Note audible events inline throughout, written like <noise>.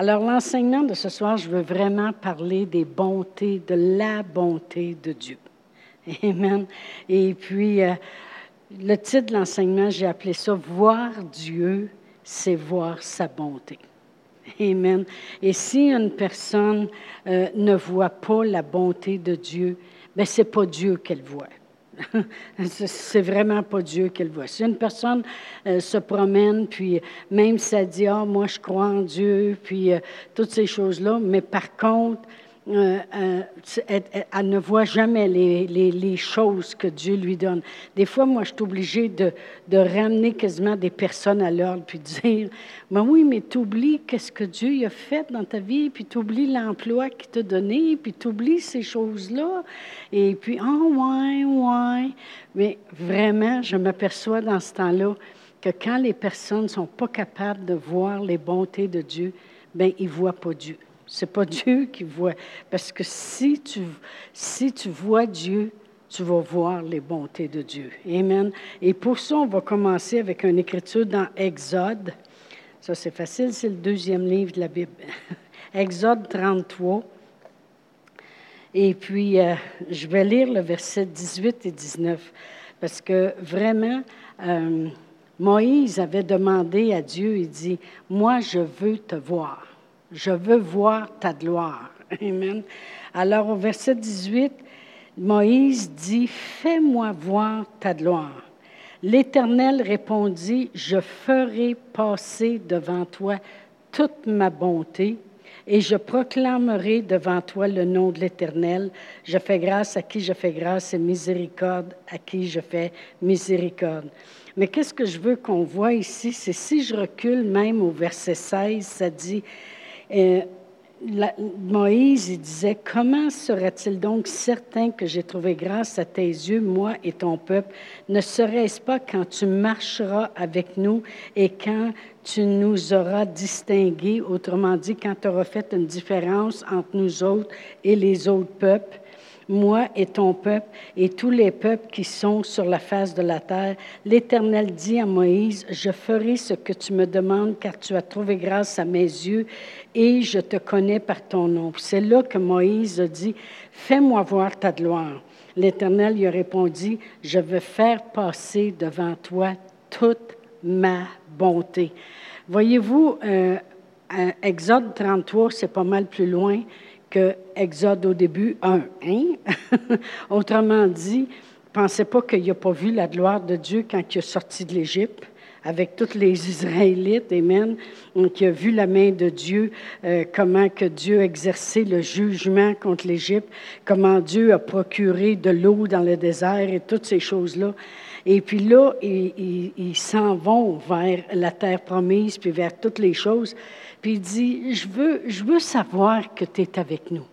Alors, l'enseignement de ce soir, je veux vraiment parler des bontés, de la bonté de Dieu. <laughs> Amen. Et puis, euh, le titre de l'enseignement, j'ai appelé ça Voir Dieu, c'est voir sa bonté. <laughs> Amen. Et si une personne euh, ne voit pas la bonté de Dieu, ben c'est pas Dieu qu'elle voit. <laughs> c'est vraiment pas Dieu qu'elle voit. Si une personne euh, se promène, puis même si elle dit, ah, moi je crois en Dieu, puis euh, toutes ces choses-là, mais par contre, euh, euh, elle, ne voit jamais les, choses que Dieu lui donne. Des fois, moi, je suis obligée de, ramener quasiment des personnes à l'ordre, puis dire, mais oui, mais tu oublies qu'est-ce que Dieu a fait dans ta vie, puis tu oublies l'emploi qu'il t'a donné, puis tu oublies ces choses-là. Et puis, oh, ouais, ouais. Mais vraiment, je m'aperçois dans ce temps-là que quand les personnes ne sont pas capables de voir les bontés de Dieu, ben ils ne voient pas Dieu. C'est pas Dieu qui voit. Parce que si tu, vois Dieu, tu vas voir les bontés de Dieu. Amen. Et pour ça, on va commencer avec une écriture dans Exode. Ça, c'est facile, c'est le deuxième livre de la Bible. <laughs> Exode 33. Et puis, euh, je vais lire le verset 18 et 19, parce que vraiment, euh, Moïse avait demandé à Dieu, il dit, moi, je veux te voir. Je veux voir ta gloire. Amen. Alors au verset 18, Moïse dit, Fais-moi voir ta gloire. L'Éternel répondit, Je ferai passer devant toi toute ma bonté et je proclamerai devant toi le nom de l'Éternel. Je fais grâce à qui je fais grâce et miséricorde à qui je fais miséricorde. Mais qu'est-ce que je veux qu'on voit ici? C'est si je recule même au verset 16, ça dit, et Moïse il disait, comment sera-t-il donc certain que j'ai trouvé grâce à tes yeux, moi et ton peuple? Ne serait-ce pas quand tu marcheras avec nous et quand tu nous auras distingués, autrement dit, quand tu auras fait une différence entre nous autres et les autres peuples? Moi et ton peuple et tous les peuples qui sont sur la face de la terre. L'Éternel dit à Moïse, je ferai ce que tu me demandes car tu as trouvé grâce à mes yeux et je te connais par ton nom. C'est là que Moïse a dit, fais-moi voir ta gloire. L'Éternel lui a répondu, je veux faire passer devant toi toute ma bonté. Voyez-vous, euh, Exode 33, c'est pas mal plus loin que Exode au début 1. Hein? <laughs> Autrement dit, pensez pas qu'il n'a pas vu la gloire de Dieu quand il est sorti de l'Égypte avec tous les <laughs> Israélites, Amen, qui a vu la main de Dieu, euh, comment que Dieu exercé le jugement contre l'Égypte, comment Dieu a procuré de l'eau dans le désert et toutes ces choses-là. Et puis là, ils s'en vont vers la terre promise, puis vers toutes les choses. Puis il dit, je veux, je veux savoir que tu es avec nous.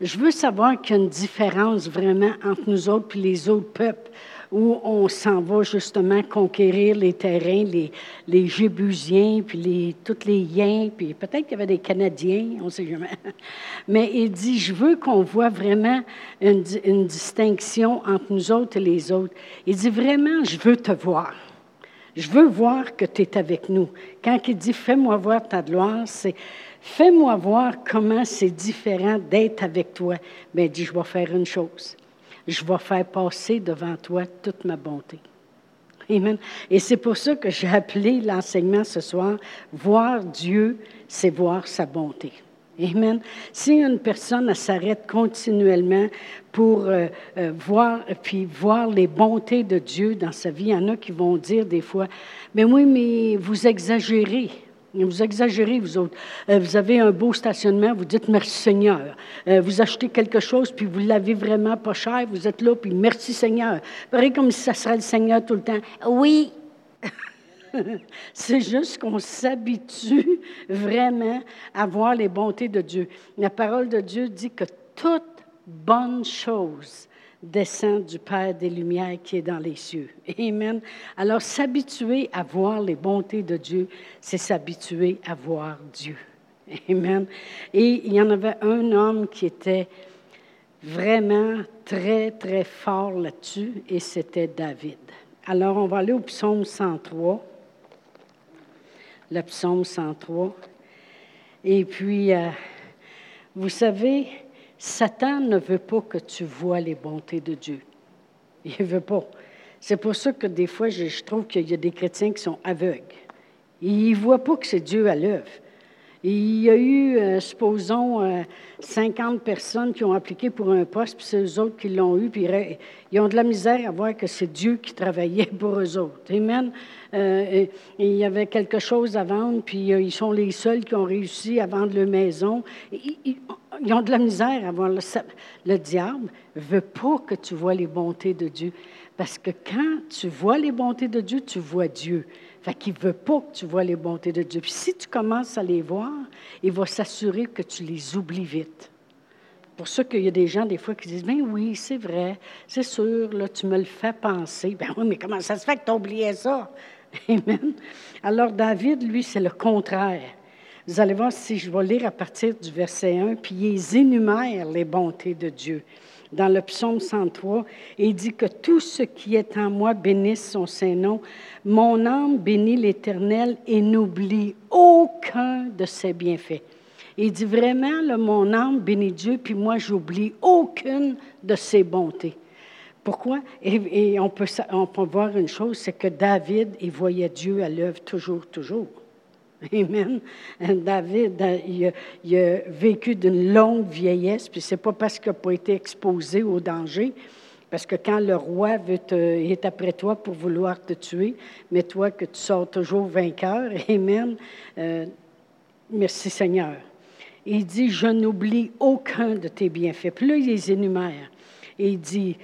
Je veux savoir qu'il y a une différence vraiment entre nous autres et les autres peuples où on s'en va justement conquérir les terrains, les, les Jébusiens, puis les, tous les Yens, puis peut-être qu'il y avait des Canadiens, on ne sait jamais. <laughs> Mais il dit, je veux qu'on voit vraiment une, une distinction entre nous autres et les autres. Il dit, vraiment, je veux te voir. Je veux voir que tu es avec nous. Quand il dit Fais-moi voir ta gloire, c'est Fais-moi voir comment c'est différent d'être avec toi. Mais il dit Je vais faire une chose. Je vais faire passer devant toi toute ma bonté. Amen. Et c'est pour ça que j'ai appelé l'enseignement ce soir Voir Dieu, c'est voir sa bonté. Amen. Si une personne s'arrête continuellement pour euh, euh, voir, puis voir les bontés de Dieu dans sa vie, il y en a qui vont dire des fois, mais oui, mais vous exagérez. Vous exagérez, vous autres. Euh, vous avez un beau stationnement, vous dites merci Seigneur. vous achetez quelque chose, puis vous l'avez vraiment pas cher, vous êtes là, puis merci Seigneur. Pareil comme si ça serait le Seigneur tout le temps. Oui, <laughs> C'est juste qu'on s'habitue vraiment à voir les bontés de Dieu. La parole de Dieu dit que toute bonne chose descend du Père des Lumières qui est dans les cieux. Amen. Alors s'habituer à voir les bontés de Dieu, c'est s'habituer à voir Dieu. Amen. Et il y en avait un homme qui était vraiment très, très fort là-dessus, et c'était David. Alors, on va aller au psaume 103 le psaume 103. Et puis, euh, vous savez, Satan ne veut pas que tu vois les bontés de Dieu. Il ne veut pas. C'est pour ça que des fois, je, je trouve qu'il y a des chrétiens qui sont aveugles. Ils ne voient pas que c'est Dieu à l'œuvre. Il y a eu, euh, supposons, 50 euh, personnes qui ont appliqué pour un poste, puis c'est eux autres qui l'ont eu, puis ils ont de la misère à voir que c'est Dieu qui travaillait <laughs> pour eux autres. Amen. Euh, il y avait quelque chose à vendre, puis ils sont les seuls qui ont réussi à vendre leur maison. Ils, ont de la misère à voir le, le diable ne veut pas que tu vois les bontés de Dieu. Parce que quand tu vois les bontés de Dieu, tu vois Dieu. Fait qu'il ne veut pas que tu vois les bontés de Dieu. Puis si tu commences à les voir, il va s'assurer que tu les oublies vite. Pour ça qu'il y a des gens, des fois, qui disent Ben oui, c'est vrai, c'est sûr, là, tu me le fais penser. Ben oui, mais comment ça se fait que tu oublié ça? <laughs> Amen. Alors, David, lui, c'est le contraire. Vous allez voir si je vais lire à partir du verset 1, puis il énumère les bontés de Dieu dans le psaume 103, et il dit que tout ce qui est en moi bénisse son Saint-Nom. Mon âme bénit l'Éternel et n'oublie aucun de ses bienfaits. Il dit vraiment, mon âme bénit Dieu, puis moi, j'oublie aucune de ses bontés. Pourquoi? Et, et on, peut, on peut voir une chose, c'est que David, il voyait Dieu à l'œuvre toujours, toujours. <laughs> Amen. David, il a, vécu d'une longue vieillesse, puis c'est pas parce qu'il n'a pas été exposé au danger, parce que quand le roi veut est après toi pour vouloir te tuer, mais toi que tu sors toujours vainqueur, <laughs> Amen. Euh, merci Seigneur. Il dit, je n'oublie aucun de tes bienfaits. Puis là, il les énumère. Et il dit,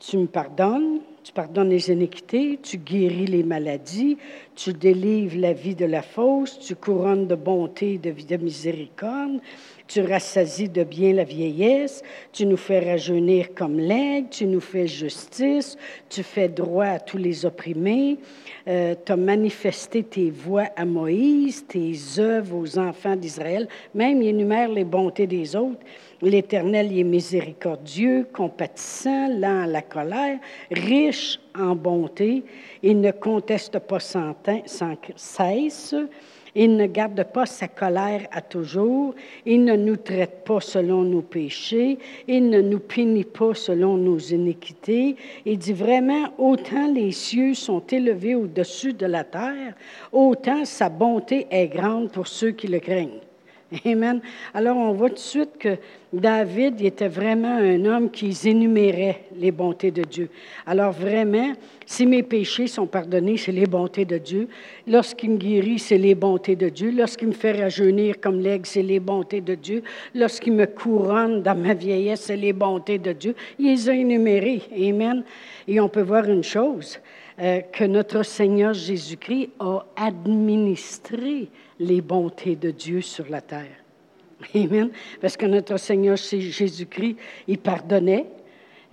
tu me pardonnes, tu pardonnes les iniquités, tu guéris les maladies, tu délivres la vie de la fausse, tu couronnes de bonté et de, de miséricorde, tu rassasies de bien la vieillesse, tu nous fais rajeunir comme l'aigle, tu nous fais justice, tu fais droit à tous les opprimés, euh, tu as manifesté tes voies à Moïse, tes œuvres aux enfants d'Israël, même il énumère les bontés des autres. L'Éternel est miséricordieux, compatissant, lent à la colère, riche en bonté. Il ne conteste pas sans, sans cesse. Il ne garde pas sa colère à toujours. Il ne nous traite pas selon nos péchés. Il ne nous punit pas selon nos iniquités. Il dit vraiment, autant les cieux sont élevés au-dessus de la terre, autant sa bonté est grande pour ceux qui le craignent. Amen. Alors, on voit tout de suite que David était vraiment un homme qui énumérait les bontés de Dieu. Alors, vraiment, si mes péchés sont pardonnés, c'est les bontés de Dieu. Lorsqu'il me guérit, c'est les bontés de Dieu. Lorsqu'il me fait rajeunir comme l'aigle, c'est les bontés de Dieu. Lorsqu'il me couronne dans ma vieillesse, c'est les bontés de Dieu. Il les a énumérés. Amen. Et on peut voir une chose, euh, que notre Seigneur Jésus-Christ a administré les bontés de Dieu sur la terre. <laughs> Amen. Parce que notre Seigneur Jésus-Christ, il pardonnait. <laughs>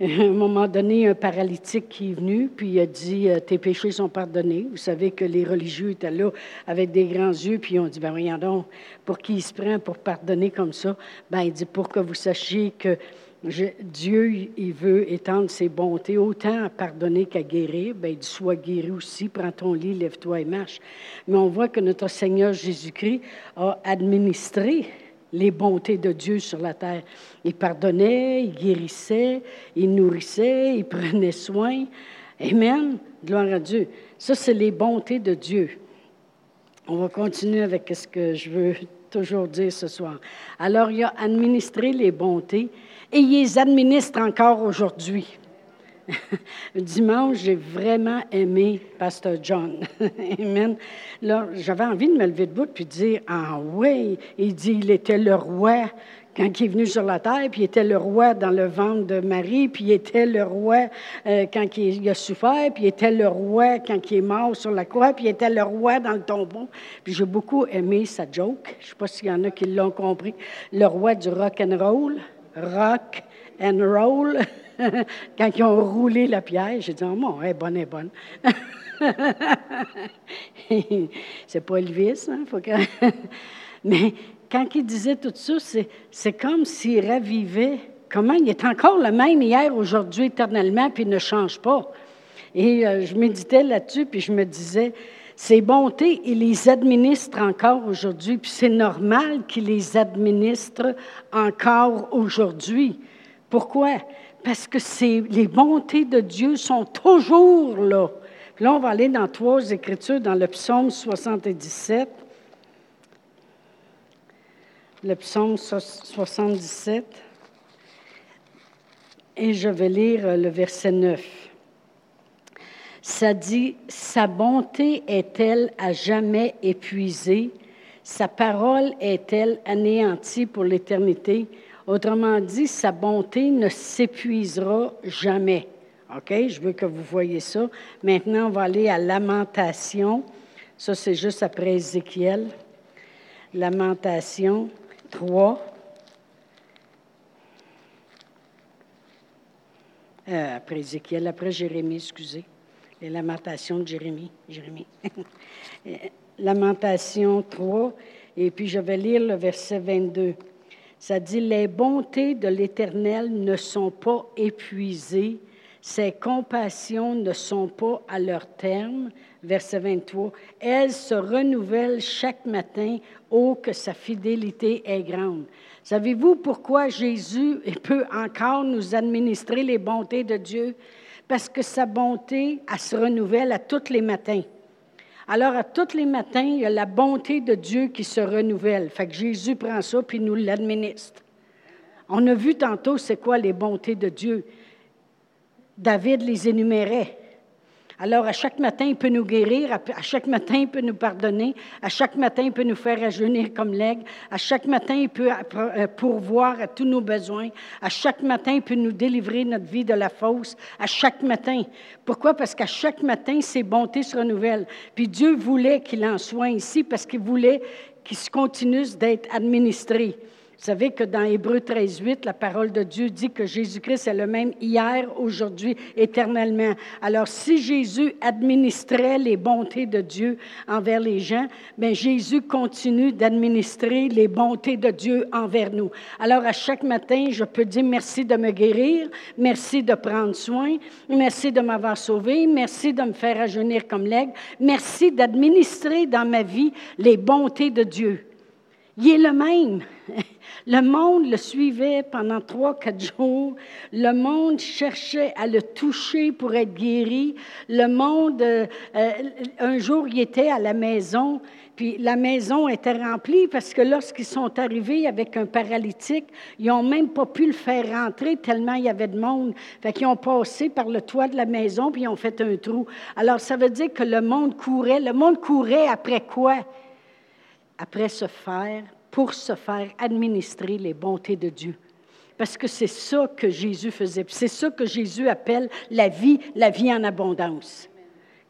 À un moment donné, un paralytique qui est venu, puis il a dit euh, Tes péchés sont pardonnés. Vous savez que les religieux étaient là avec des grands yeux, puis ils ont dit Ben, voyons donc, pour qui il se prend pour pardonner comme ça Ben, il dit Pour que vous sachiez que Dieu, il veut étendre ses bontés autant à pardonner qu'à guérir. Bien, il dit, sois guéri aussi, prends ton lit, lève-toi et marche. Mais on voit que notre Seigneur Jésus-Christ a administré les bontés de Dieu sur la terre. Il pardonnait, il guérissait, il nourrissait, il <laughs> prenait soin. Amen. Gloire à Dieu. Ça, c'est les bontés de Dieu. On va continuer avec ce que je veux toujours dire ce soir. Alors, il a administré les bontés et il les administre encore aujourd'hui. <laughs> Dimanche, j'ai vraiment aimé Pasteur John. <laughs> Amen. Là, j'avais envie de me lever debout puis de dire Ah oui, il dit il était le roi quand il est venu sur la terre, puis il était le roi dans le ventre de Marie, puis il était le roi euh, quand il a souffert, puis il était le roi quand il est mort sur la croix, puis il était le roi dans le tombeau. Puis j'ai beaucoup aimé sa joke. Je ne sais pas s'il y en a qui l'ont compris. Le roi du rock and roll rock and roll. <laughs> Quand ils ont roulé la pierre, j'ai dit, oh mon, elle est bonne, elle est bonne. <laughs> c'est pas Elvis, hein? Faut que... <laughs> Mais quand il disait tout ça, c'est comme s'il ravivait comment il est encore le même hier, aujourd'hui, éternellement, puis il ne change pas. Et euh, je méditais là-dessus, puis je me disais, Ces bontés, il les administre encore aujourd'hui, puis c'est normal qu'il les administre encore aujourd'hui. Pourquoi? Parce que les bontés de Dieu sont toujours là. Là, on va aller dans trois écritures, dans le psaume 77. Le psaume 77. Et je vais lire le verset 9 ça dit, Sa bonté est-elle à jamais épuisée? Sa parole est-elle anéantie pour l'éternité? Autrement dit, sa bonté ne s'épuisera jamais. OK? Je veux que vous voyez ça. Maintenant, on va aller à Lamentation. Ça, c'est juste après Ézéchiel. Lamentation 3. Euh, après Ézéchiel, après Jérémie, excusez. Les lamentations de Jérémie. Jérémie. <laughs> Lamentation 3, et puis je vais lire le verset 22. Ça dit, les bontés de l'Éternel ne sont pas épuisées, ses compassions ne sont pas à leur terme. Verset 23, elles se renouvellent chaque matin, oh que sa fidélité est grande. Savez-vous pourquoi Jésus <laughs> peut encore nous administrer les bontés de Dieu? parce que sa bonté, elle se renouvelle à tous les matins. Alors, à tous les matins, il y a la bonté de Dieu qui se renouvelle. Fait que Jésus prend ça puis nous l'administre. On a vu tantôt c'est quoi les bontés de Dieu. David les énumérait. Alors, à chaque matin, il peut nous guérir, à chaque matin, il peut nous pardonner, à chaque matin, il peut nous faire rajeunir comme l'aigle, à chaque matin, il peut euh, pourvoir à tous nos besoins, à chaque matin, il peut nous délivrer notre vie de la fausse, à chaque matin. Pourquoi? Parce qu'à chaque matin, ses bontés se renouvellent. Puis Dieu voulait qu'il en soit ici parce qu'il voulait qu'il continue d'être administré. Vous savez que dans Hébreu 13, 8, la parole de Dieu dit que Jésus-Christ est le même hier, aujourd'hui, éternellement. Alors, si Jésus administrait les bontés de Dieu envers les gens, bien, Jésus continue d'administrer les bontés de Dieu envers nous. Alors, à chaque matin, je peux dire merci de me guérir, merci de prendre soin, merci de m'avoir sauvé, merci de me faire rajeunir comme l'aigle, merci d'administrer dans ma vie les bontés de Dieu. Il est le même. <laughs> Le monde le suivait pendant trois, quatre jours. Le monde cherchait à le toucher pour être guéri. Le monde, euh, euh, un jour, il était à la maison, puis la maison était remplie parce que lorsqu'ils sont arrivés avec un paralytique, ils n'ont même pas pu le faire rentrer tellement il y avait de monde. Fait qu'ils ont passé par le toit de la maison, puis ils ont fait un trou. Alors, ça veut dire que le monde courait. Le monde courait après quoi? Après se faire, pour se faire administrer les bontés de Dieu. Parce que c'est ça que Jésus faisait. C'est ça que Jésus appelle la vie, la vie en abondance.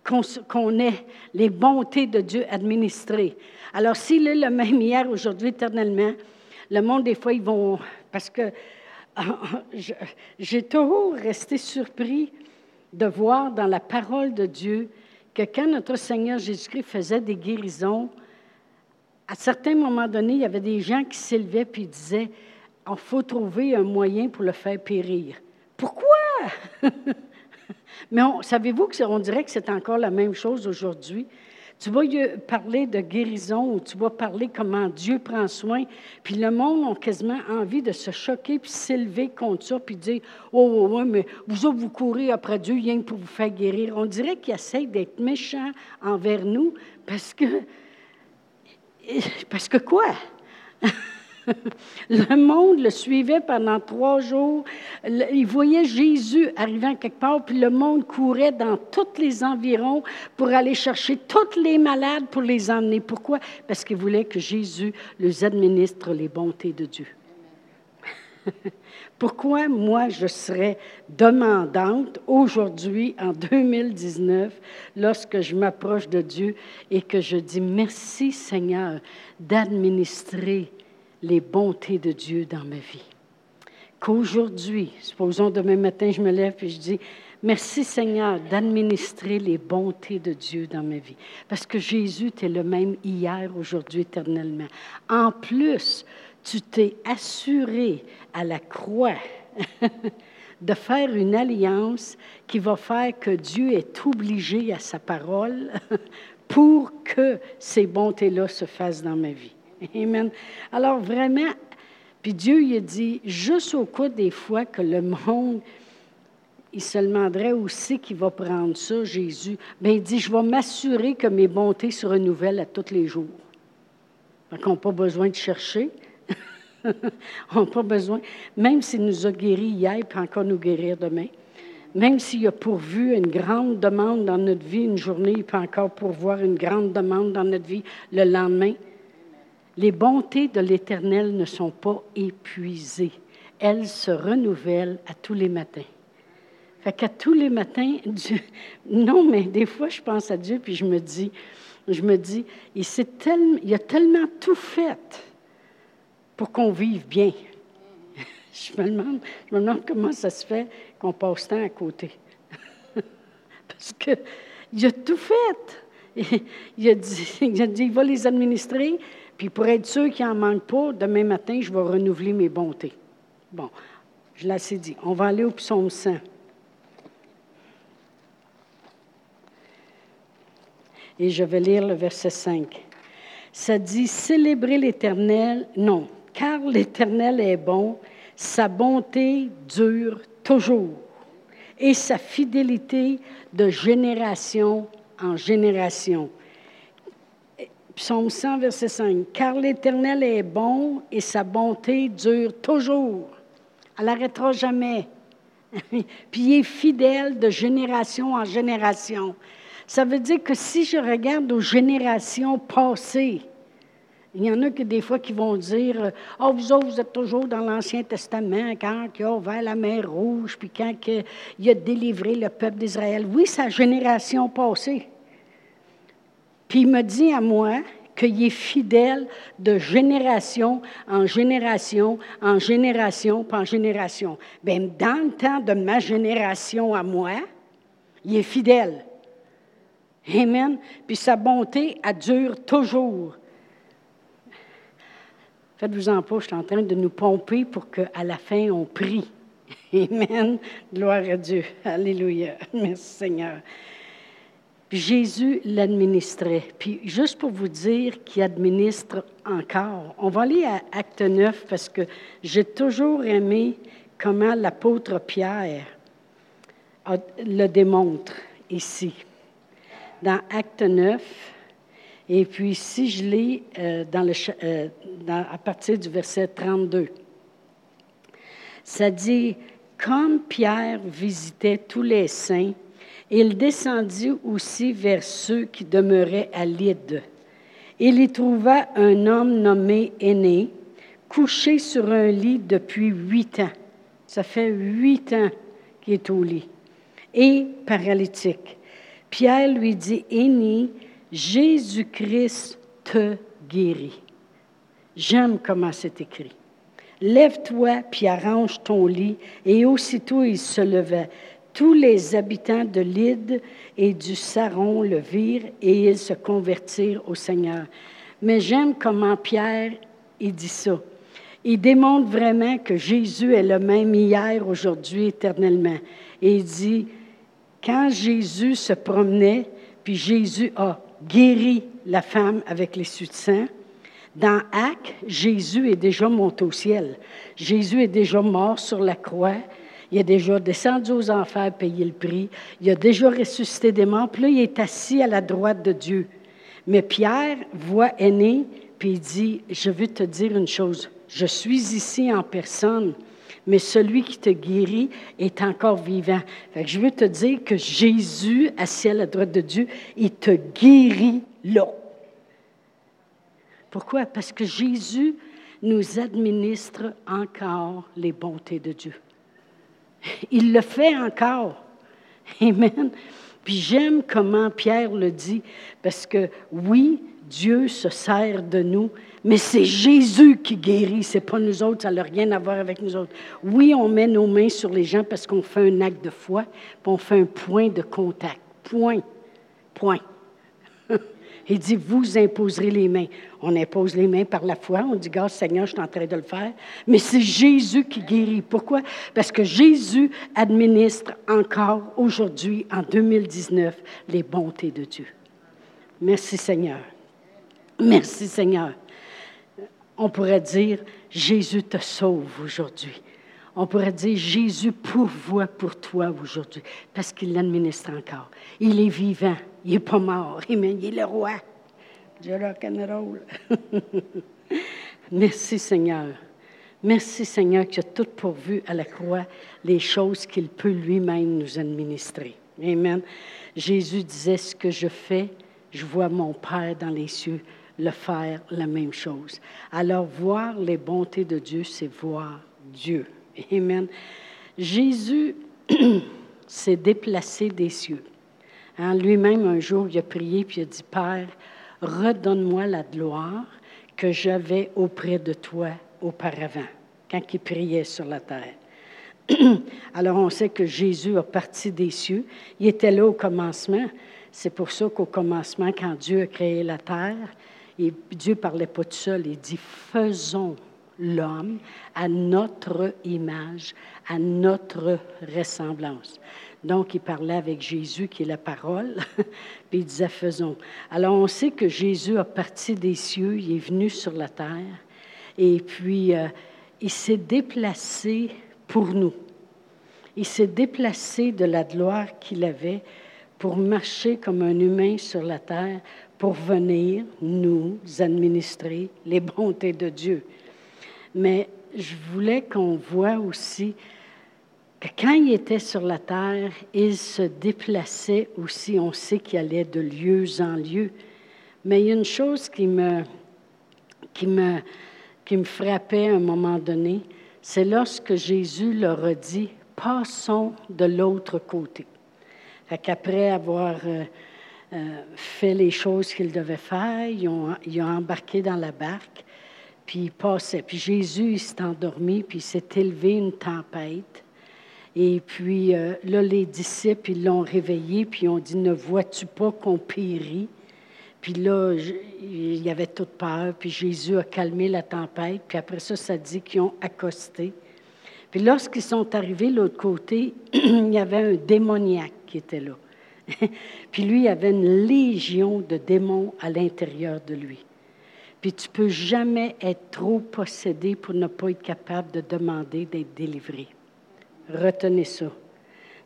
Qu'on ait les bontés de Dieu administrées. Alors, s'il est le même hier, aujourd'hui, éternellement, le monde, des fois, ils vont. Parce que <laughs> j'ai toujours resté surpris de voir dans la parole de Dieu que quand notre Seigneur Jésus-Christ faisait des guérisons, à certains moments donnés, il y avait des gens qui s'élevaient puis disaient il faut trouver un moyen pour le faire périr. Pourquoi? <laughs> Mais savez-vous qu'on dirait que c'est encore la même chose aujourd'hui? Tu vas parler de guérison ou tu vas parler comment Dieu prend soin, puis le monde a quasiment envie de se choquer puis s'élever contre ça puis dire Oh, oh, oh, mais vous autres, vous courez après Dieu rien que pour vous faire guérir. On dirait qu'ils essayent d'être méchants envers nous parce que parce que quoi? <laughs> le monde le suivait pendant trois jours. Il voyait Jésus arrivant quelque part, puis le monde courait dans tous les environs pour aller chercher tous les malades pour les emmener. Pourquoi? Parce qu'il voulait que Jésus les administre les bontés de Dieu. <laughs> Pourquoi moi je serais demandante aujourd'hui, en 2019, lorsque je m'approche de Dieu et que je dis merci Seigneur d'administrer les bontés de Dieu dans ma vie? Qu'aujourd'hui, supposons demain matin, je me lève et je dis, Merci Seigneur d'administrer les bontés de Dieu dans ma vie. Parce que Jésus, est le même hier, aujourd'hui, éternellement. En plus, tu t'es assuré à la croix <laughs> de faire une alliance qui va faire que Dieu est obligé à sa parole <laughs> pour que ces bontés-là se fassent dans ma vie. Amen. Alors vraiment, puis Dieu il a dit, juste au cas des fois que le monde, il se demanderait aussi qui va prendre ça, Jésus. Bien, il dit, je vais m'assurer que mes bontés se renouvellent à tous les jours. Donc, on n'a pas besoin de chercher. <laughs> on n'a pas besoin, même s'il nous a guéris hier, il peut encore nous guérir demain. Même s'il a pourvu une grande demande dans notre vie une journée, il peut encore pourvoir une grande demande dans notre vie le lendemain. Les bontés de l'Éternel ne sont pas épuisées. Elles se renouvellent à tous les matins. Fait qu'à tous les matins, <laughs> Dieu... non, mais des fois, je pense à Dieu, puis je me dis, je me dis, il, tellement, il a tellement tout fait pour qu'on vive bien. <laughs> Je me, demande, je me demande comment ça se fait qu'on passe tant à côté. <laughs> Parce qu'il a tout fait. Il a, dit, il dit, il va les administrer, puis pour être sûr qu'il n'en manque pas, demain matin, je vais renouveler mes bontés. Bon, je l'ai assez dit. On va aller au psaume 100. Et je vais lire le verset 5. Ça dit, célébrez l'Éternel. Non, car l'Éternel est bon, sa bonté dure toujours et sa fidélité de génération en génération. Psaume 100, verset 5. Car l'Éternel est bon et sa bonté dure toujours. Elle n'arrêtera jamais. <laughs> Puis il est fidèle de génération en génération. Ça veut dire que si je regarde aux générations passées, il y en a que des fois qui vont dire oh, vous autres, vous êtes toujours dans l'Ancien Testament, quand il a ouvert la mer Rouge, puis quand il a délivré le peuple d'Israël. Oui, sa génération passée. Puis il me dit à moi qu'il est fidèle de génération en génération, en génération, en génération. Bien, dans le temps de ma génération à moi, il est fidèle. Amen. Puis sa bonté, elle dure toujours. Faites-vous en pas, je suis en train de nous pomper pour qu'à la fin, on prie. <laughs> Amen. Gloire à Dieu. Alléluia. <laughs> Merci Seigneur. Puis Jésus l'administrait. Puis juste pour vous dire qu'il administre encore, on va aller à Acte 9 parce que j'ai toujours aimé comment l'apôtre Pierre le démontre ici. Dans Acte 9, et puis si je lis euh, dans le, euh, à partir du verset 32, ça dit, comme Pierre visitait tous les saints, il descendit aussi vers ceux qui demeuraient à Lyde. Il y trouva un homme nommé Aîné, couché sur un lit depuis huit ans. Ça fait huit ans qu'il est au lit. Et paralytique. Pierre lui dit, Aîné, Jésus-Christ te guérit. J'aime comment c'est écrit. Lève-toi, puis arrange ton lit. Et aussitôt il se levait. Tous les habitants de Lyde et du Saron le virent et ils se convertirent au Seigneur. Mais j'aime comment Pierre il dit ça. Il démontre vraiment que Jésus est le même hier, aujourd'hui, éternellement. Et il dit, quand Jésus se promenait, puis Jésus a guéri la femme avec les sang, dans Actes, Jésus est déjà monté au ciel. Jésus est déjà mort sur la croix. Il a déjà descendu aux enfers, payé le prix. Il a déjà ressuscité des morts. Puis là, il est assis à la droite de Dieu. Mais Pierre voit Aîné, puis il dit, je veux te dire une chose. Je suis ici en personne, mais celui qui te guérit est encore vivant. je veux te dire que Jésus, assis à la droite de Dieu, il te guérit là. Pourquoi? Parce que Jésus nous administre encore les bontés de Dieu. Il le fait encore. Amen. Puis j'aime comment Pierre le dit, parce que oui, Dieu se sert de nous, mais c'est Jésus qui guérit, c'est pas nous autres, ça n'a rien à voir avec nous autres. Oui, on met nos mains sur les gens parce qu'on fait un acte de foi, puis on fait un point de contact. Point. Point. Il dit, vous imposerez les mains. On impose les mains par la foi. On dit, grâce Seigneur, je suis en train de le faire. Mais c'est Jésus qui guérit. Pourquoi? Parce que Jésus administre encore aujourd'hui, en 2019, les bontés de Dieu. Merci Seigneur. Merci Seigneur. On pourrait dire, Jésus te sauve aujourd'hui. On pourrait dire, Jésus pourvoit pour toi aujourd'hui parce qu'il l'administre encore. Il est vivant, il n'est pas mort, <laughs> il est le roi. Dieu rock'n'roll. <laughs> Merci Seigneur. Merci Seigneur qui a tout pourvu à la croix les choses qu'il peut lui-même nous administrer. Amen. Jésus disait, ce que je fais, je vois mon Père dans les cieux le faire la même chose. Alors voir les bontés de Dieu, c'est voir Dieu. Amen. Jésus <clears throat> s'est déplacé des cieux. Hein, lui-même, un jour, il a prié puis il a dit, Père, redonne-moi la gloire que j'avais auprès de toi auparavant, quand il priait sur la terre. <clears throat> Alors on sait que Jésus a parti des cieux. Il était là au commencement. C'est pour ça qu'au commencement, quand Dieu a créé la terre, et Dieu ne parlait pas tout seul, il dit Faisons l'homme à notre image, à notre ressemblance. Donc, il parlait avec Jésus, qui est la parole, <laughs> puis il disait Faisons. Alors, on sait que Jésus a parti des cieux, il est venu sur la terre, et puis euh, il s'est déplacé pour nous. Il s'est déplacé de la gloire qu'il avait pour marcher comme un humain sur la terre, pour venir nous administrer les <laughs> bontés de Dieu. Mais je voulais qu'on voit aussi quand il était sur la terre, il se déplaçait aussi. On sait qu'il allait de lieu en lieu. Mais il y a une chose qui me, qui me, qui me frappait à un moment donné, c'est lorsque Jésus leur a dit, passons de l'autre côté. Fait qu'après avoir euh, euh, fait les choses qu'ils devaient faire, ils ont, ils ont, embarqué dans la barque, puis ils passaient. Puis Jésus, s'est endormi, puis s'est élevé une tempête. Et puis euh, là, les disciples, ils l'ont réveillé, puis ils ont dit, ne vois-tu pas qu'on périt? Puis là, il y avait toute peur, puis Jésus a calmé la tempête, puis après ça, ça dit qu'ils ont accosté. Puis lorsqu'ils sont arrivés de l'autre côté, <clears throat> il y avait un démoniaque qui était là. <laughs> puis lui, il avait une légion de démons à l'intérieur de lui. Puis tu peux jamais être trop possédé pour ne pas être capable de demander d'être délivré. Retenez ça.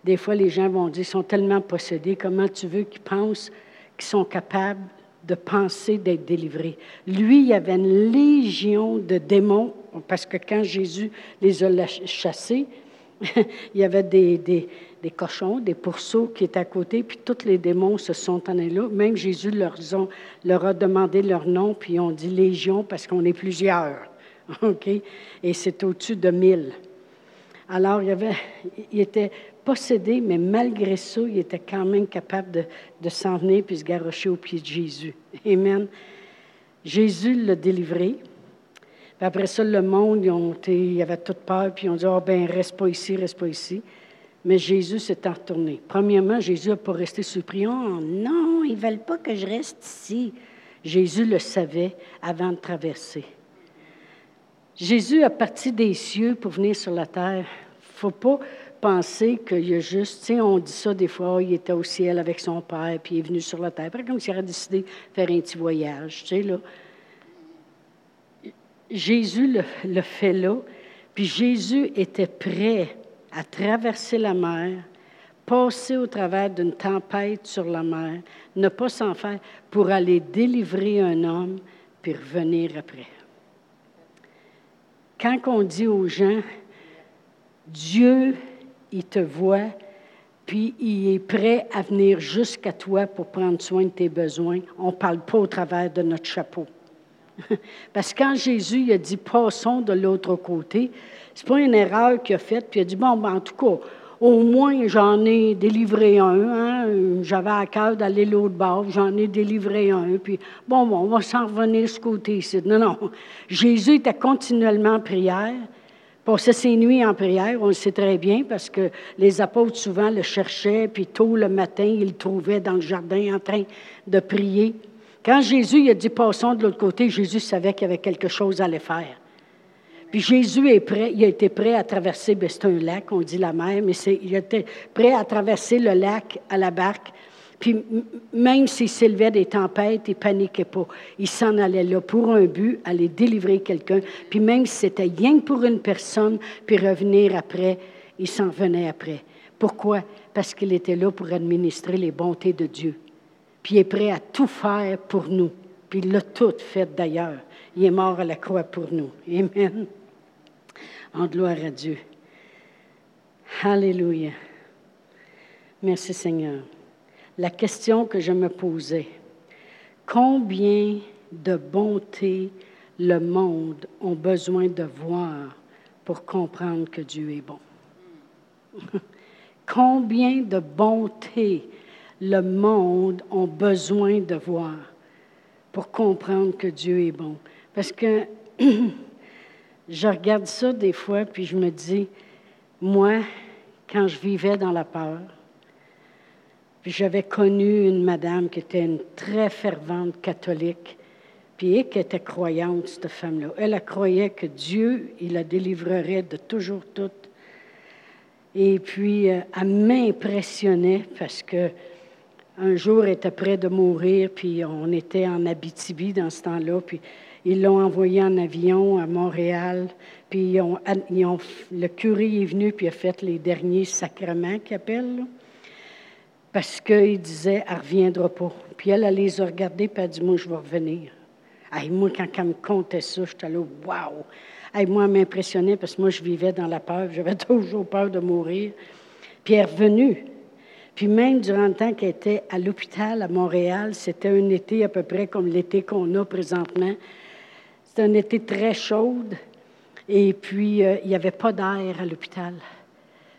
Des fois, les gens vont dire, ils sont tellement possédés, comment tu veux qu'ils pensent qu'ils sont capables de penser d'être délivrés? Lui, il avait une légion de démons, parce que quand Jésus les a chassés, <laughs> il y avait des, des, des, cochons, des pourceaux qui étaient à côté, puis tous les démons se sont en. Même Jésus leur, ont, leur a demandé leur nom, puis ils ont dit Légion parce qu'on est plusieurs. <laughs> OK? Et c'est au-dessus de mille. Alors, il, était possédé, mais malgré ça, il était quand même capable de, s'en venir puis se garrocher au pied de Jésus. Amen. Jésus l'a délivré. Puis après ça, le monde, ils, ont avaient toute peur, puis ils ont dit, oh, ben reste pas ici, reste pas ici. Mais Jésus s'est retourné. Premièrement, Jésus n'a pas resté surpris. Oh, non, ils ne veulent pas que je reste ici. Jésus le savait avant de traverser. Jésus a parti des cieux pour venir sur la terre. Faut pas penser qu'il y a juste, tu sais, on dit ça des fois, il était au ciel avec son père, puis il est venu sur la terre. Comme s'il aurait décidé de faire un petit voyage, tu sais, là. Jésus le, le fait là, puis Jésus était prêt à traverser la mer, passer au travers d'une tempête sur la mer, ne pas s'en faire, pour aller délivrer un homme, puis revenir après. Quand on dit aux gens, Dieu il te voit, puis il est prêt à venir jusqu'à toi pour prendre soin de tes besoins. On ne parle pas au travers de notre chapeau. <laughs> Parce que quand Jésus il a dit passons de l'autre côté, c'est pas une erreur qu'il a faite, puis il a dit bon, ben, en tout cas, au moins j'en ai délivré un. Hein? J'avais à cœur d'aller l'autre bord, j'en ai délivré un. Puis bon, bon on va s'en revenir ce côté ci Non, non. Jésus était continuellement en prière passait ses nuits en prière, on le sait très bien, parce que les apôtres souvent le cherchaient, puis tôt le matin, ils le trouvaient dans le jardin en train de prier. Quand Jésus il a dit passons de l'autre côté, Jésus savait qu'il y avait quelque chose à aller faire. Puis Jésus est prêt, il a été prêt à traverser, ben c'est un lac, on dit la mer, mais il était prêt à traverser le lac à la barque Puis même s'il s'élevait des tempêtes, il paniquait pas. Il s'en allait là pour un but, aller délivrer quelqu'un. Puis même si c'était rien pour une personne, puis revenir après, il s'en venait après. Pourquoi? Parce qu'il était là pour administrer les bontés de Dieu. Puis il est prêt à tout faire pour nous. Puis il l'a tout fait d'ailleurs. Il est mort à la croix pour nous. Amen. En gloire à Dieu. Alléluia. Merci Seigneur. La question que je me posais, combien de bonté le monde a besoin de voir pour comprendre que Dieu est bon? <laughs> combien de bonté le monde a besoin de voir pour comprendre que Dieu est bon? Parce que <clears throat> je regarde ça des fois, puis je me dis, moi, quand je vivais dans la peur, j'avais connu une madame qui était une très fervente catholique, puis qui était croyante, cette femme-là. Elle, croyait que Dieu, il la délivrerait de toujours tout. Et puis, euh, elle m'impressionnait parce que un jour, elle était près de mourir, puis on était en Abitibi dans ce temps-là, puis ils l'ont envoyé en avion à Montréal. Puis ont, le curé est venu puis a fait les derniers sacrements qu'il appelle. parce qu'il disait, elle ne reviendra pas. Puis elle, elle les a regardés puis elle a dit, moi, je vais revenir. moi, quand elle me comptait ça, j'étais là, waouh! moi, elle m'impressionnait parce que moi, je vivais dans la peur. <laughs> J'avais toujours peur de mourir. Puis elle est revenue. Puis même durant le temps qu'elle était à l'hôpital à Montréal, c'était un été à peu près comme l'été qu'on a présentement. C'était un été très chaud et puis euh, il n'y avait pas d'air à l'hôpital.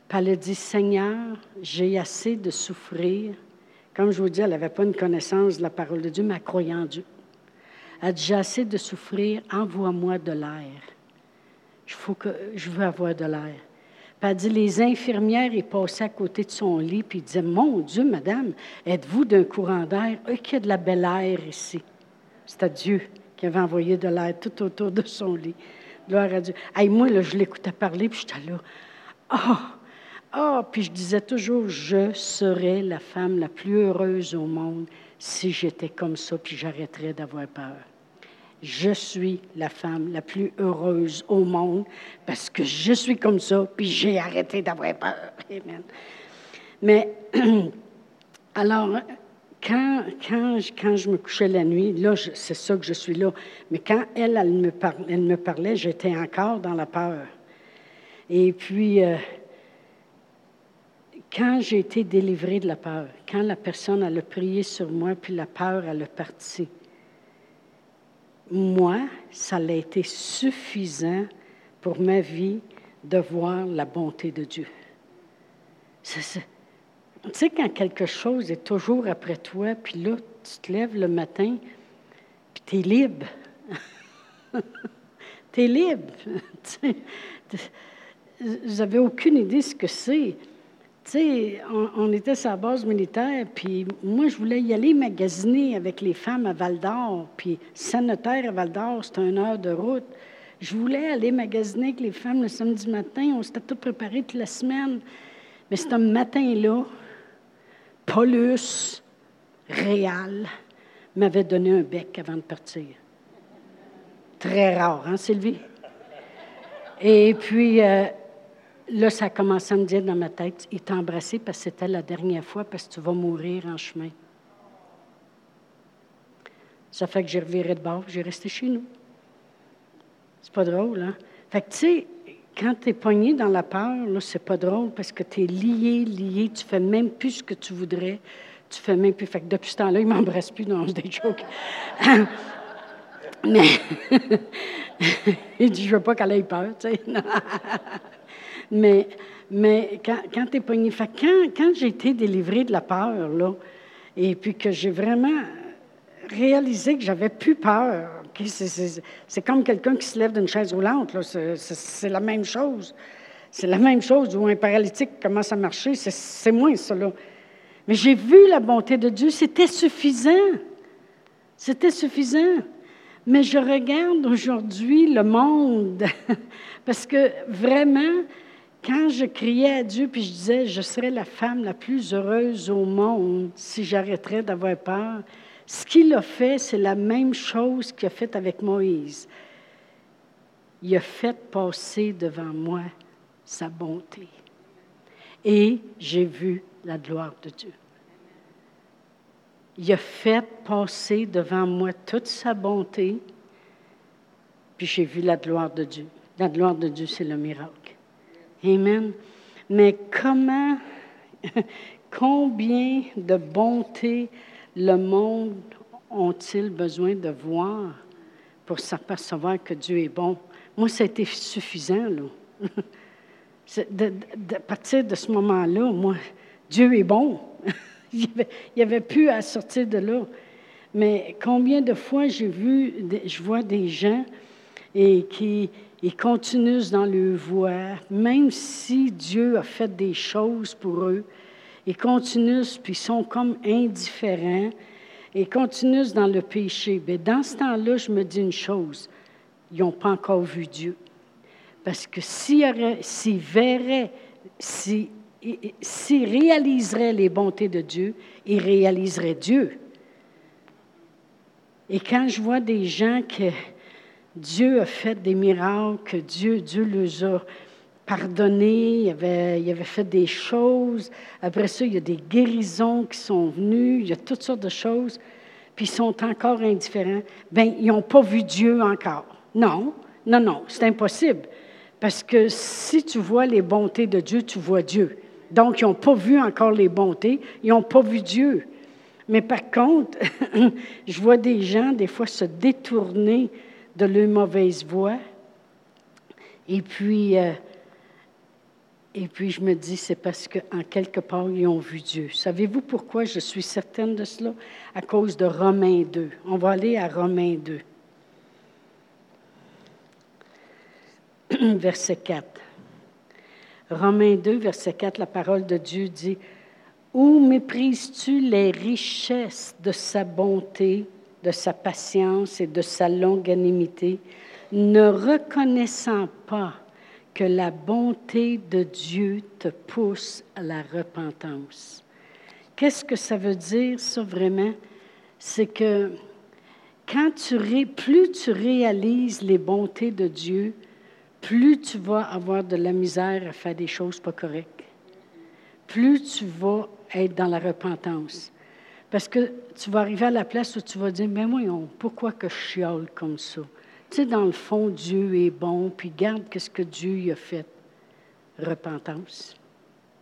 Puis elle a dit, Seigneur, j'ai assez de souffrir. Comme je vous dis, elle n'avait pas une connaissance de la parole de Dieu, mais elle croyait en Dieu. Elle a dit, j'ai assez de souffrir, envoie-moi de l'air. Il faut que je veux avoir de l'air. Puis dit, les infirmières, ils passaient à côté de son lit, puis ils disaient, mon Dieu, madame, êtes-vous d'un courant d'air? Il y a de la belle air ici. C'était Dieu qui avait envoyé de l'air tout autour de son lit. Gloire à Dieu. moi, là, je l'écoutais parler, puis j'étais là. Ah! Ah! Puis je disais toujours, je serais la femme la plus heureuse au monde si j'étais comme ça, puis j'arrêterais d'avoir peur. Je suis la femme la plus heureuse au monde parce que je suis comme ça, puis j'ai arrêté d'avoir peur. Amen. Mais, <clears throat> alors, quand, quand, quand, je me couchais la nuit, là, c'est ça que je suis là. Mais quand elle, elle me, parlait, elle me parlait, j'étais encore dans la peur. Et puis, euh, quand j'ai été délivrée de la peur, quand la personne, elle a prié sur moi, puis la peur, elle a parti, moi, ça a été suffisant pour ma vie de voir la bonté de Dieu. C'est tu sais, quand quelque chose est toujours après toi, puis là, tu te lèves le matin, puis <laughs> <laughs> tu es libre. tu es libre. Vous n'avez aucune idée ce que c'est. Tu sais, on, était sur la base militaire, puis moi, je voulais y aller magasiner avec les femmes à Val d'Or, puis sanitaire à Val d'Or, c'était une heure de route. Je voulais aller magasiner avec les femmes le samedi matin, on s'était tout préparé toute la semaine. Mais un matin-là, Paulus réal m'avait donné un bec avant de partir. Très rare, hein, Sylvie? Et puis, euh, là, ça a commencé à me dire dans ma tête, il t'a embrassé parce que c'était la dernière fois, parce que tu vas mourir en chemin. Ça fait que j'ai reviré de bord, j'ai resté chez nous. C'est pas drôle, hein? Fait que, tu sais, quand tu es pogné dans la peur, là, c'est pas drôle parce que tu es lié, lié, tu fais même plus ce que tu voudrais. Tu fais même plus. Fait que depuis ce temps-là, il m'embrasse plus dans des jokes. Mais <laughs> il dit, je veux pas qu'elle ait peur, tu sais. <laughs> mais, mais quand, quand tu es pogné, fait quand, quand j'ai été délivrée de la peur, là, et puis que j'ai vraiment réalisé que j'avais plus peur, c'est comme quelqu'un qui se lève d'une chaise roulante. C'est la même chose. C'est la même chose où un paralytique commence à marcher. C'est moins ça. Là. Mais j'ai vu la bonté de Dieu. C'était suffisant. C'était suffisant. Mais je regarde aujourd'hui le monde <laughs> parce que vraiment, quand je criais à Dieu, puis je disais, je serais la femme la plus heureuse au monde si j'arrêterais d'avoir peur, ce qu'il a fait, c'est la même chose qu'il a fait avec Moïse. Il a fait passer devant moi sa bonté. Et j'ai vu la gloire de Dieu. Il a fait passer devant moi toute sa bonté, puis j'ai vu la gloire de Dieu. La gloire de Dieu, c'est le miracle. Amen. Mais comment, <laughs> combien de bonté le monde ont-ils besoin de voir pour s'apercevoir que Dieu est bon? Moi, ça a été suffisant, là. <laughs> De, à partir de ce moment-là, moi, Dieu est bon. <laughs> il n'y avait, plus à sortir de là. Mais combien de fois j'ai vu, je vois des gens et qui continuent dans le voie, même si Dieu a fait des choses pour eux, ils continuent, puis sont comme indifférents, et continuent dans le péché. Mais dans ce temps-là, je me dis une chose, ils n'ont pas encore vu Dieu. Parce que s'ils verraient, s'ils réaliseraient les bontés de Dieu, ils réaliseraient Dieu. Et quand je vois des gens que Dieu a fait des miracles, que Dieu, Dieu les a pardonnés, il avait, il avait fait des choses. Après ça, il y a des guérisons qui sont venues, il y a toutes sortes de choses, puis ils sont encore indifférents. Bien, ils n'ont pas vu Dieu encore. Non, non, non, c'est impossible. Parce que si tu vois les bontés de Dieu, tu vois Dieu. Donc, ils n'ont pas vu encore les bontés, ils n'ont pas vu Dieu. Mais par contre, <laughs> je vois des gens, des fois, se détourner de leur mauvaise voie. Et puis, euh, et puis je me dis, c'est parce qu'en quelque part, ils ont vu Dieu. Savez-vous pourquoi je suis certaine de cela? À cause de Romains 2. On va aller à Romains 2. <clears throat> verset 4. Romains 2, verset 4, la parole de Dieu dit, Où méprises-tu les richesses de sa bonté, de sa patience et de sa longanimité, ne reconnaissant pas que la bonté de Dieu te pousse à la repentance. Qu'est-ce que ça veut dire, ça vraiment? C'est que quand tu plus tu réalises les bontés de Dieu, plus tu vas avoir de la misère à faire des choses pas correctes. Plus tu vas être dans la repentance. Parce que tu vas arriver à la place où tu vas dire, mais moi, pourquoi que je chiale comme ça? Tu sais, dans le fond, Dieu est bon, puis garde qu'est-ce que Dieu y a fait. Repentance.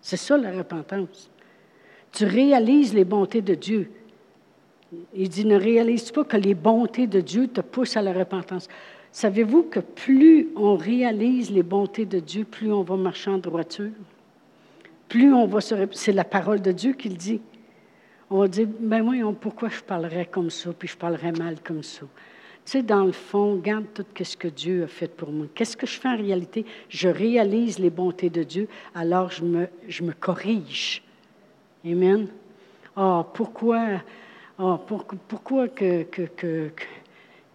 C'est ça la repentance. Tu réalises les bontés de Dieu. Il dit, ne réalise pas que les bontés de Dieu te poussent à la repentance? Savez-vous que plus on réalise les bontés de Dieu, plus on va marcher en droiture? Plus on va se... C'est la parole de Dieu qui le dit. On va dire, ben moi, pourquoi je parlerais comme ça, puis je parlerais mal comme ça? Sais, dans le fond, garde tout ce que Dieu a fait pour moi. Qu'est-ce que je fais en réalité? Je réalise les bontés de Dieu, alors je me, je me corrige. Amen. Ah, pourquoi, ah, pourquoi que, que, que,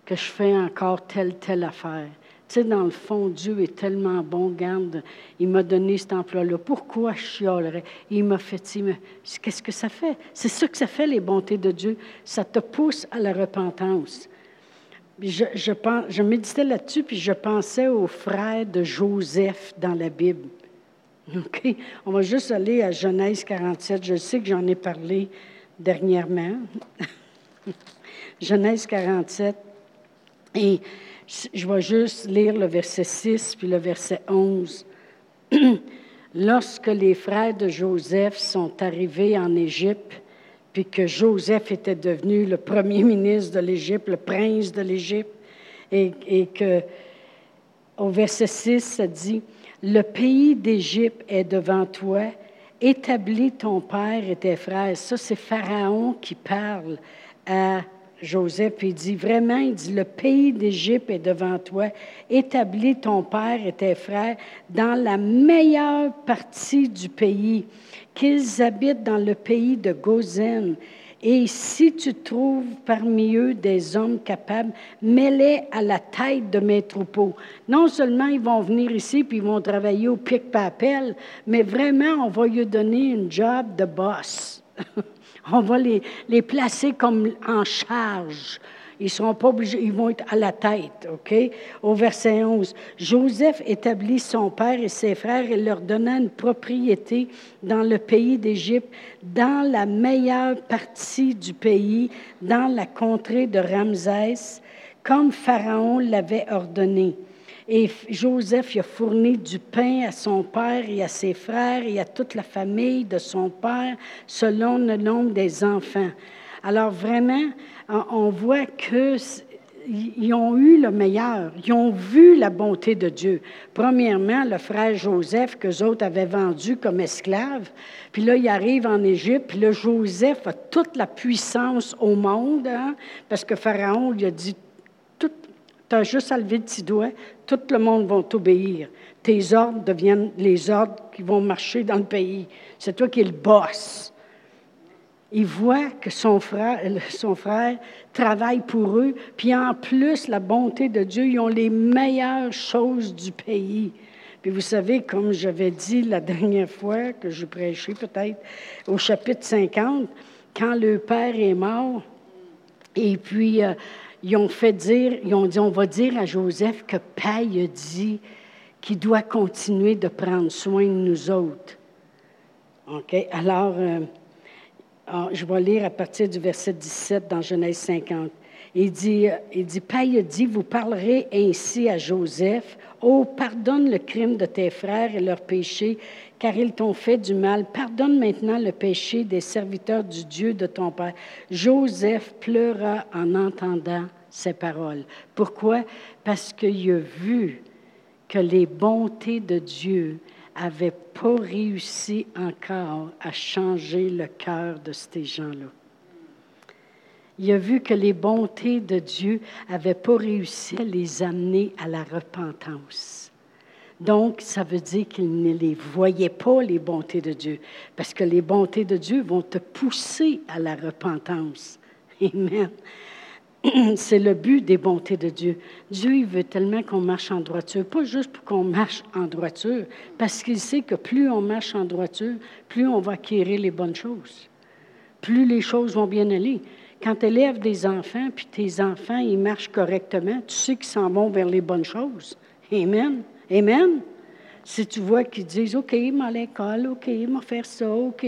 que je fais encore telle, telle affaire? Tu sais, dans le fond, Dieu est tellement bon, garde, il m'a donné cet emploi-là. Pourquoi je chialerais? Il m'a fait Qu'est-ce que ça fait? C'est ça que ça fait, les bontés de Dieu. Ça te pousse à la repentance. Je, méditais là-dessus, puis je pensais aux frères de Joseph dans la Bible. <laughs> On va juste aller à Genèse 47. Je sais que j'en ai parlé dernièrement. <laughs> Genèse 47. Et je vais juste lire le verset 6 puis le verset 11. <clears throat> Lorsque les frères de Joseph sont arrivés en Égypte, puis que Joseph était devenu le premier <laughs> ministre de l'Égypte, le prince de l'Égypte, et, que au verset 6, ça dit, Le pays d'Égypte est devant toi, établis ton père et tes frères. Ça, c'est Pharaon qui parle à Joseph, il dit vraiment, il dit, le pays d'Égypte est devant toi, établis ton père et tes frères dans la meilleure partie du pays, qu'ils habitent dans le pays de Gozen Et si tu trouves parmi eux des hommes capables, mets-les à la tête de mes troupeaux. Non seulement ils vont venir ici puis ils vont travailler au pic papel, mais vraiment, on va lui donner une job de boss. <laughs> on va les, les placer comme en charge ils seront pas obligés, ils vont être à la tête, OK? Au verset 11. Joseph établit son père et ses frères et leur donna une propriété dans le pays d'Égypte, dans la meilleure partie du pays, dans la contrée de Ramsès, comme Pharaon l'avait ordonné. Et Joseph a fourni du pain à son père et à ses frères et à toute la famille de son père selon le nombre des enfants. Alors vraiment, on voit qu'ils ont eu le meilleur. Ils ont vu la bonté de Dieu. Premièrement, le frère Joseph, que autres avaient vendu comme esclave. Puis là, il arrive en Égypte. Puis Joseph a toute la puissance au monde, hein, parce que Pharaon lui a dit Tu as juste à lever le petit doigt, tout le monde va t'obéir. Tes ordres deviennent les ordres qui vont marcher dans le pays. C'est toi qui es le boss il voit que son frère, son frère travaille pour eux, puis en plus, la bonté de Dieu, ils ont les meilleures choses du pays. Puis vous savez, comme j'avais dit la dernière fois que je prêchais peut-être au chapitre 50, quand le père est mort, et puis euh, ils ont fait dire, ils ont dit, on va dire à Joseph que Paille a dit qu'il doit continuer de prendre soin de nous autres. OK? Alors, euh, je vais lire à partir du verset 17 dans Genèse 50. Il dit, il dit, Paï dit, vous parlerez ainsi à Joseph, Oh, pardonne le crime de tes frères et leurs péchés, car ils t'ont fait du mal. Pardonne maintenant le péché des serviteurs du Dieu de ton Père. Joseph pleura en entendant ces paroles. Pourquoi? Parce qu'il a vu que les bontés de Dieu n'avait pas réussi encore à changer le cœur de ces gens-là. Il a vu que les bontés de Dieu n'avaient pas réussi à les amener à la repentance. Donc, ça veut dire qu'il ne les voyait pas, les bontés de Dieu, parce que les bontés de Dieu vont te pousser à la repentance. Amen. <clears throat> c'est le but des bontés de Dieu. Dieu, il veut tellement qu'on marche en droiture, pas juste pour qu'on marche en droiture, parce qu'il sait que plus on marche en droiture, plus on va acquérir les bonnes choses, plus les choses vont bien aller. Quand tu élèves des enfants, puis tes enfants, ils marchent correctement, tu sais qu'ils s'en vont vers les bonnes choses. Amen. Amen. Si tu vois qu'ils disent OK, m'en à l'école, OK, m'en faire ça, OK,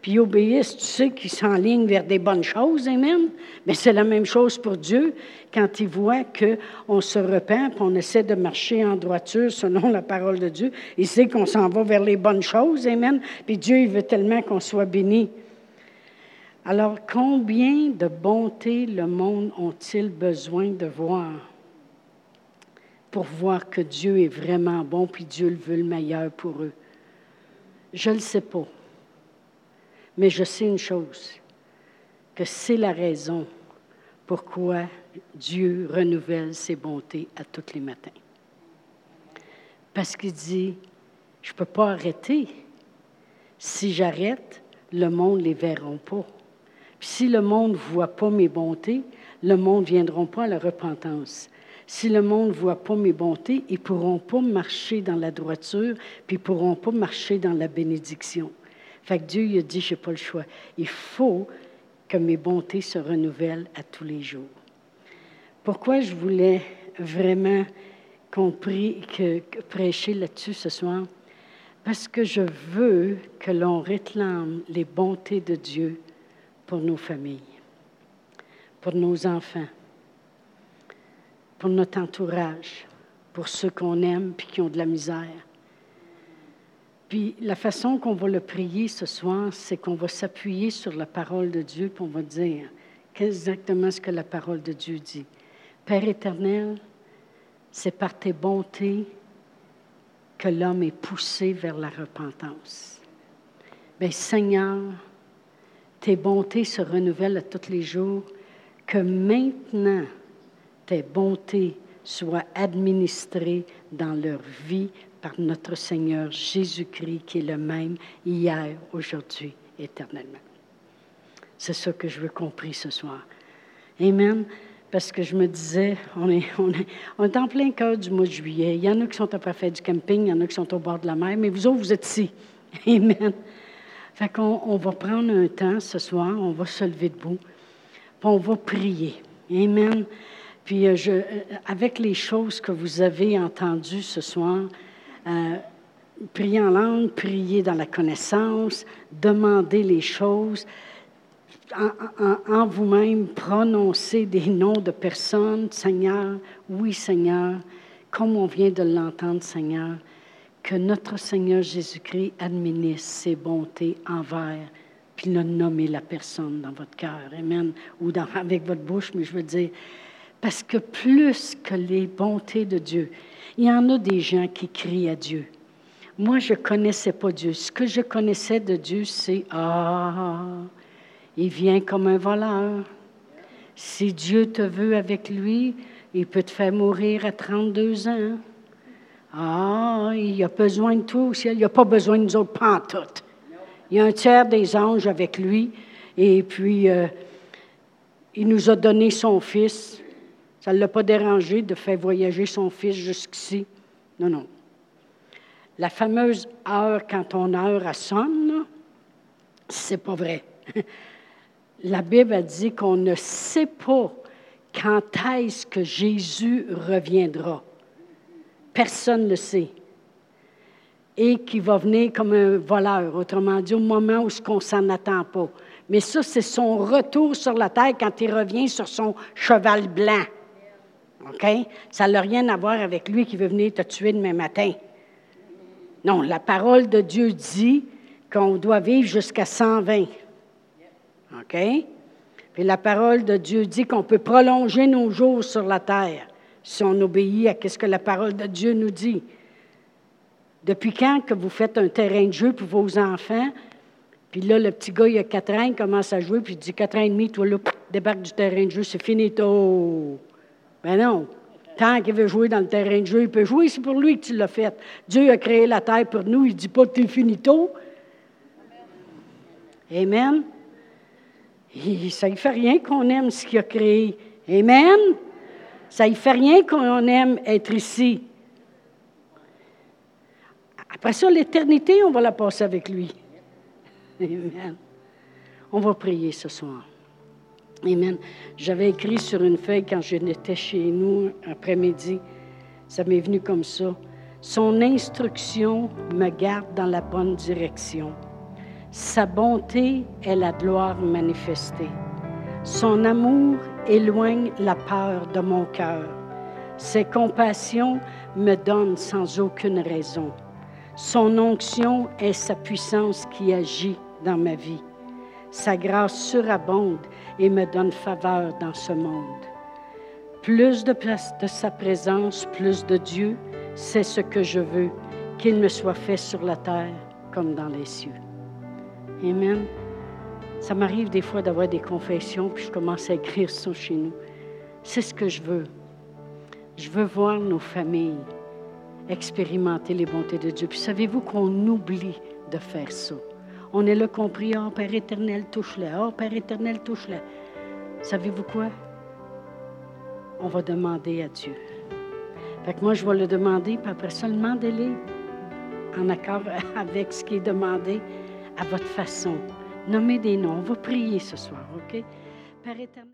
puis ils obéissent, tu sais qu'ils s'enlignent vers des bonnes choses, Amen. Mais c'est la même chose pour Dieu quand il voit qu'on se repent, puis on essaie de marcher en droiture selon la parole de Dieu. Il sait qu'on s'en va vers les bonnes choses, Amen. Puis Dieu, il veut tellement qu'on soit béni. Alors, combien de bonté le monde ont-ils besoin de voir? Pour voir que Dieu est vraiment bon, puis Dieu le veut le meilleur pour eux. Je ne le sais pas. Mais je sais une chose, que c'est la raison pourquoi Dieu renouvelle ses bontés à tous les matins. Parce qu'il dit, je ne peux pas arrêter. Si j'arrête, le monde ne les verra pas. Puis si le monde ne voit pas mes bontés, le monde ne viendra pas à la repentance. Si le monde ne voit pas mes bontés, ils ne pourront pas marcher dans la droiture, puis ils ne pourront pas marcher dans la bénédiction. Fait que Dieu il a dit, je n'ai pas le choix. Il faut que mes bontés se renouvellent à tous les jours. Pourquoi je voulais vraiment compris, que, prêcher là-dessus ce soir? Parce que je veux que l'on réclame les bontés de Dieu pour nos familles, pour nos enfants, notre entourage, pour ceux qu'on aime puis qui ont de la misère. Puis la façon qu'on va le prier ce soir, c'est qu'on va s'appuyer sur la parole de Dieu puis on va dire exactement ce que la parole de Dieu dit. Père éternel, c'est par tes bontés que l'homme est poussé vers la repentance. Bien, Seigneur, tes bontés se renouvellent à tous les jours, que maintenant, tes bontés soient administrées dans leur vie par notre Seigneur Jésus-Christ qui est le même hier, aujourd'hui, éternellement. C'est ça que je veux compris ce soir. Amen. Parce que je me disais, on est, on est, on est en plein cœur du mois de juillet. Il y en a qui sont à parfait du camping, il y en a qui sont au bord de la mer, mais vous autres, vous êtes ici. <laughs> Amen. Fait qu'on on va prendre un temps ce soir, on va se lever debout, puis on va prier. Amen. Puis euh, euh, avec les choses que vous avez entendues ce soir, euh, prier en langue, prier dans la connaissance, demander les choses, en, vous-même prononcer des noms de personnes, Seigneur, oui Seigneur, comme on vient de l'entendre, Seigneur, que notre Seigneur Jésus-Christ administre ses bontés envers, puis le nommer la personne dans votre cœur, Amen, ou avec votre bouche, mais je veux dire, parce que plus que les bontés de Dieu, il y en a des gens qui crient à Dieu. Moi, je ne connaissais pas Dieu. Ce que je connaissais de Dieu, c'est Ah, il vient comme un voleur. Si Dieu te veut avec lui, il peut te faire mourir à 32 ans. Ah, il a besoin de toi aussi. Il n'a pas besoin de nous autres pantoutes. Il y a un tiers des anges avec lui. Et puis, euh, il nous a donné son fils. Ça ne l'a pas dérangé de faire voyager son fils jusqu'ici. Non, non. La fameuse heure, quand ton heure sonne, c'est pas vrai. <laughs> La Bible a dit qu'on ne sait pas quand est-ce que Jésus reviendra. Personne ne sait. Et qu'il va venir comme un voleur, autrement dit, au moment où on s'en attend pas. Mais ça, c'est son retour sur la terre quand il revient sur son cheval blanc. OK? Ça n'a rien à voir avec lui qui veut venir te tuer demain matin. Non, la parole de Dieu dit qu'on doit vivre jusqu'à 120. OK? Puis la parole de Dieu dit qu'on peut prolonger nos jours sur la terre si on obéit à ce que la parole de Dieu nous dit. Depuis quand que vous faites un terrain de jeu pour vos enfants, puis là, le petit gars, il a quatre ans, il commence à jouer, puis il dit quatre ans et demi, toi là, débarque du terrain de jeu, c'est fini, tôt. Ben non. Tant qu'il veut jouer dans le terrain de jeu, il peut jouer, c'est pour lui que tu l'as fait. Dieu a créé la terre pour nous, il ne dit pas tu finito. Amen. Ça ne fait rien qu'on aime ce qu'il a créé. Amen. Ça ne fait rien qu'on aime être ici. Après ça, l'éternité, on va la passer avec lui. Amen. On va prier ce soir. Amen. J'avais écrit sur une feuille quand je n'étais chez nous après-midi. Ça m'est venu comme ça. Son instruction me garde dans la bonne direction. Sa bonté est la gloire manifestée. Son amour éloigne la peur de mon cœur. Ses compassions me donnent sans aucune raison. Son onction est sa puissance qui agit dans ma vie. Sa grâce surabonde et me donne faveur dans ce monde. Plus de, de sa présence, plus de Dieu, c'est ce que je veux, qu'il me soit fait sur la terre comme dans les cieux. Amen. Ça m'arrive des fois d'avoir des confessions, puis je commence à écrire ça chez nous. C'est ce que je veux. Je veux voir nos familles expérimenter les bontés de Dieu. Puis savez-vous qu'on oublie de faire ça? On est là compris, oh Père éternel, touche-le, oh Père éternel, touche-le. Savez-vous quoi? On va demander à Dieu. Fait que moi, je vais le demander, puis après ça, en accord <laughs> avec ce qui est demandé à votre façon. Nommez des noms. On va prier ce soir, OK? Père éternel.